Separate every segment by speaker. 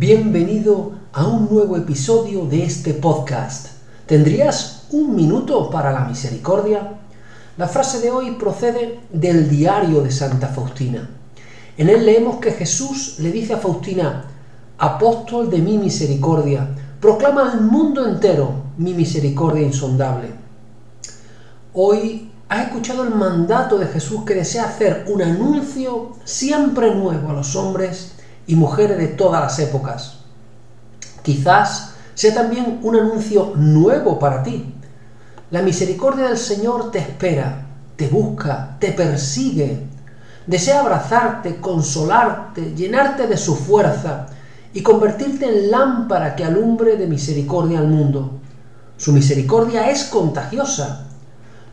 Speaker 1: Bienvenido a un nuevo episodio de este podcast. ¿Tendrías un minuto para la misericordia? La frase de hoy procede del diario de Santa Faustina. En él leemos que Jesús le dice a Faustina, apóstol de mi misericordia, proclama al mundo entero mi misericordia insondable. Hoy has escuchado el mandato de Jesús que desea hacer un anuncio siempre nuevo a los hombres y mujeres de todas las épocas. Quizás sea también un anuncio nuevo para ti. La misericordia del Señor te espera, te busca, te persigue, desea abrazarte, consolarte, llenarte de su fuerza y convertirte en lámpara que alumbre de misericordia al mundo. Su misericordia es contagiosa.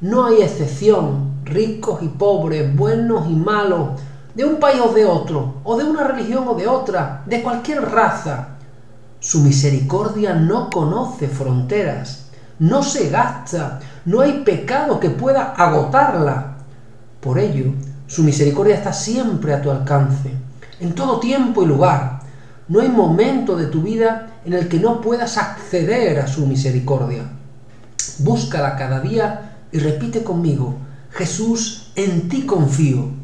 Speaker 1: No hay excepción, ricos y pobres, buenos y malos, de un país o de otro, o de una religión o de otra, de cualquier raza. Su misericordia no conoce fronteras, no se gasta, no hay pecado que pueda agotarla. Por ello, su misericordia está siempre a tu alcance, en todo tiempo y lugar. No hay momento de tu vida en el que no puedas acceder a su misericordia. Búscala cada día y repite conmigo, Jesús, en ti confío.